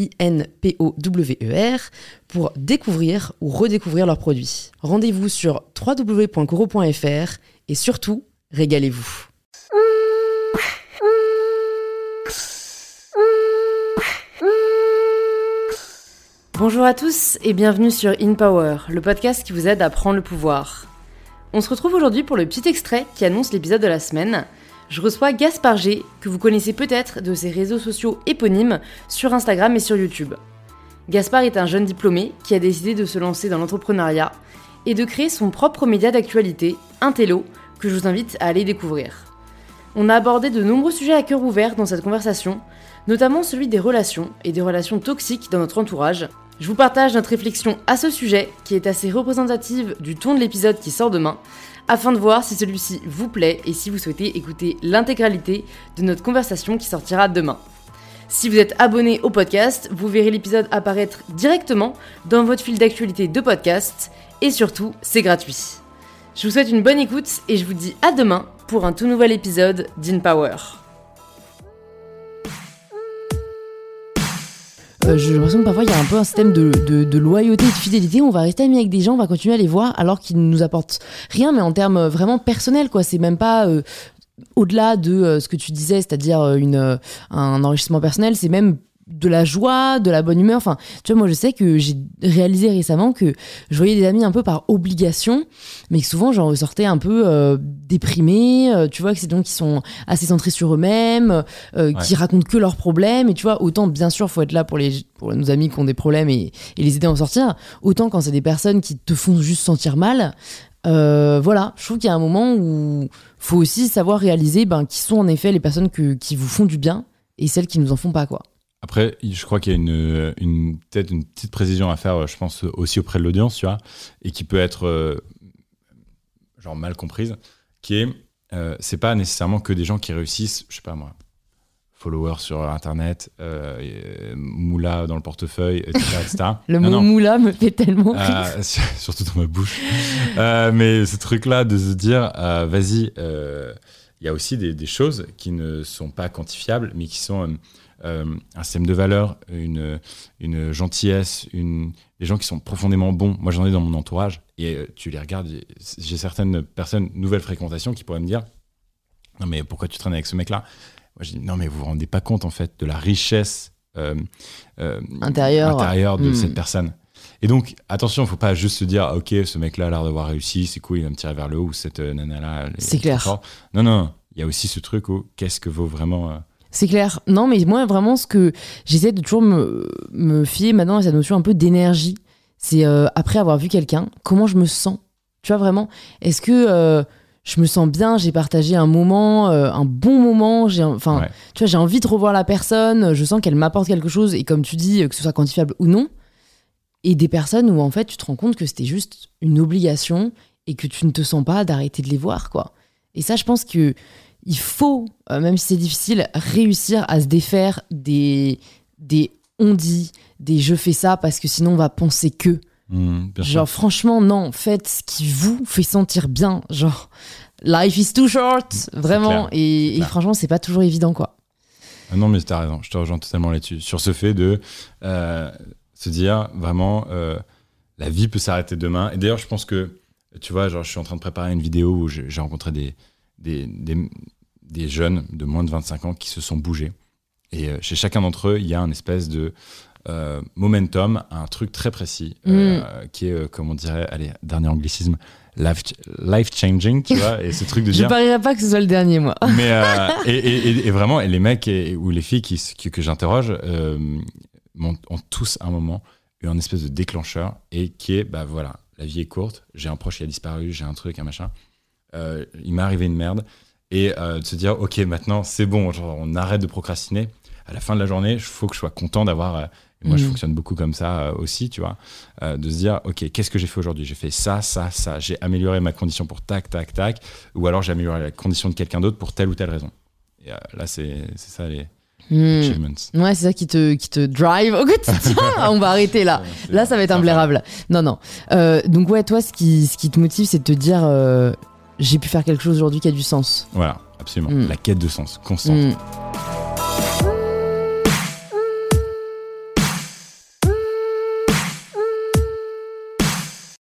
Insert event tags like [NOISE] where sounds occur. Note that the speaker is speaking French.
I-N-P-O-W-E-R, pour découvrir ou redécouvrir leurs produits. Rendez-vous sur www.coro.fr et surtout, régalez-vous. Bonjour à tous et bienvenue sur In Power, le podcast qui vous aide à prendre le pouvoir. On se retrouve aujourd'hui pour le petit extrait qui annonce l'épisode de la semaine. Je reçois Gaspard G, que vous connaissez peut-être de ses réseaux sociaux éponymes sur Instagram et sur YouTube. Gaspard est un jeune diplômé qui a décidé de se lancer dans l'entrepreneuriat et de créer son propre média d'actualité, Intello, que je vous invite à aller découvrir. On a abordé de nombreux sujets à cœur ouvert dans cette conversation, notamment celui des relations et des relations toxiques dans notre entourage, je vous partage notre réflexion à ce sujet, qui est assez représentative du ton de l'épisode qui sort demain, afin de voir si celui-ci vous plaît et si vous souhaitez écouter l'intégralité de notre conversation qui sortira demain. Si vous êtes abonné au podcast, vous verrez l'épisode apparaître directement dans votre fil d'actualité de podcast, et surtout, c'est gratuit. Je vous souhaite une bonne écoute et je vous dis à demain pour un tout nouvel épisode d'InPower. Euh, j'ai l'impression que parfois il y a un peu un système de, de, loyauté de fidélité. On va rester amis avec des gens, on va continuer à les voir alors qu'ils ne nous apportent rien, mais en termes vraiment personnels, quoi. C'est même pas euh, au-delà de euh, ce que tu disais, c'est-à-dire un enrichissement personnel, c'est même de la joie, de la bonne humeur. Enfin, tu vois, moi, je sais que j'ai réalisé récemment que je voyais des amis un peu par obligation, mais que souvent, j'en ressortais un peu euh, déprimé. Euh, tu vois, que c'est gens qui sont assez centrés sur eux-mêmes, euh, qui racontent que leurs problèmes. Et tu vois, autant, bien sûr, faut être là pour, les, pour nos amis qui ont des problèmes et, et les aider à en sortir. Autant quand c'est des personnes qui te font juste sentir mal. voilà, je trouve qu'il y a un moment où faut aussi savoir réaliser ben, qui sont en effet les personnes que, qui vous font du bien et celles qui nous en font pas, quoi. Après, je crois qu'il y a une, une peut-être une petite précision à faire, je pense, aussi auprès de l'audience, tu vois, et qui peut être euh, genre mal comprise, qui est, euh, c'est pas nécessairement que des gens qui réussissent, je sais pas moi, followers sur Internet, euh, moula dans le portefeuille, etc. [LAUGHS] le mot moula me fait tellement rire. [LAUGHS] surtout dans ma bouche. mais ce truc-là de se dire, vas-y, il y a aussi des, des, choses qui ne sont pas quantifiables, mais qui sont euh, un système de valeurs, une, une gentillesse, une, des gens qui sont profondément bons. Moi, j'en ai dans mon entourage et euh, tu les regardes. J'ai certaines personnes, nouvelles fréquentations, qui pourraient me dire Non, mais pourquoi tu traînes avec ce mec-là? Moi, je dis Non, mais vous vous rendez pas compte, en fait, de la richesse euh, intérieure, intérieure de hmm. cette personne. Et donc, attention, il ne faut pas juste se dire, ah, ok, ce mec-là a l'air d'avoir réussi, c'est cool, il va me tirer vers le haut, ou cette nana-là. C'est clair. Non, non, il y a aussi ce truc où qu'est-ce que vaut vraiment c'est clair. Non, mais moi, vraiment, ce que j'essaie de toujours me, me fier maintenant à cette notion un peu d'énergie, c'est euh, après avoir vu quelqu'un, comment je me sens. Tu vois, vraiment, est-ce que euh, je me sens bien, j'ai partagé un moment, euh, un bon moment, j'ai, enfin, tu vois, j'ai envie de revoir la personne, je sens qu'elle m'apporte quelque chose, et comme tu dis, que ce soit quantifiable ou non. Et des personnes où, en fait, tu te rends compte que c'était juste une obligation et que tu ne te sens pas d'arrêter de les voir, quoi. Et ça, je pense que il faut, euh, même si c'est difficile, réussir à se défaire des, des on dit, des je fais ça parce que sinon on va penser que. Mmh, genre, franchement, non, faites ce qui vous fait sentir bien. Genre, life is too short, vraiment. Et, franchement, c'est pas toujours évident, quoi. Ah non, mais t'as raison, je te rejoins totalement là-dessus. Sur ce fait de euh, se dire vraiment, euh, la vie peut s'arrêter demain. Et d'ailleurs, je pense que, tu vois, genre, je suis en train de préparer une vidéo où j'ai rencontré des, des, des, jeunes de moins de 25 ans qui se sont bougés. Et euh, chez chacun d'entre eux, il y a une espèce de euh, momentum un truc très précis, Mm. euh, qui est, euh, comme on dirait, allez, dernier anglicisme, life, life changing, tu vois, et ce truc de Je dire. parierais pas que ce soit le dernier, moi. Mais [LAUGHS] et, et- et- et vraiment, et les mecs et, ou les filles qui- que j'interroge ont tous à un moment eu un espèce de déclencheur et qui est, bah voilà, la vie est courte, j'ai un proche qui a disparu, j'ai un truc, un machin, euh, il m'est arrivé une merde et euh, de se dire, ok, maintenant c'est bon, genre, on arrête de procrastiner. À la fin de la journée, il faut que je sois content d'avoir. euh, moi, je Mhm. fonctionne beaucoup comme ça aussi, tu vois, de se dire, ok, qu'est-ce que j'ai fait aujourd'hui? J'ai fait ça, ça, ça. J'ai amélioré ma condition pour tac, tac, tac, ou alors j'ai amélioré la condition de quelqu'un d'autre pour telle ou telle raison. Et là, c'est c'est ça les Hmm. Ouais, c'est ça qui te, qui te drive au quotidien. [LAUGHS] On va arrêter là. Là, ça va être imblairable. Non, non. Euh, donc, ouais, toi, ce qui, ce qui te motive, c'est de te dire euh, j'ai pu faire quelque chose aujourd'hui qui a du sens. Voilà, absolument. Mm. La quête de sens constante. Hmm.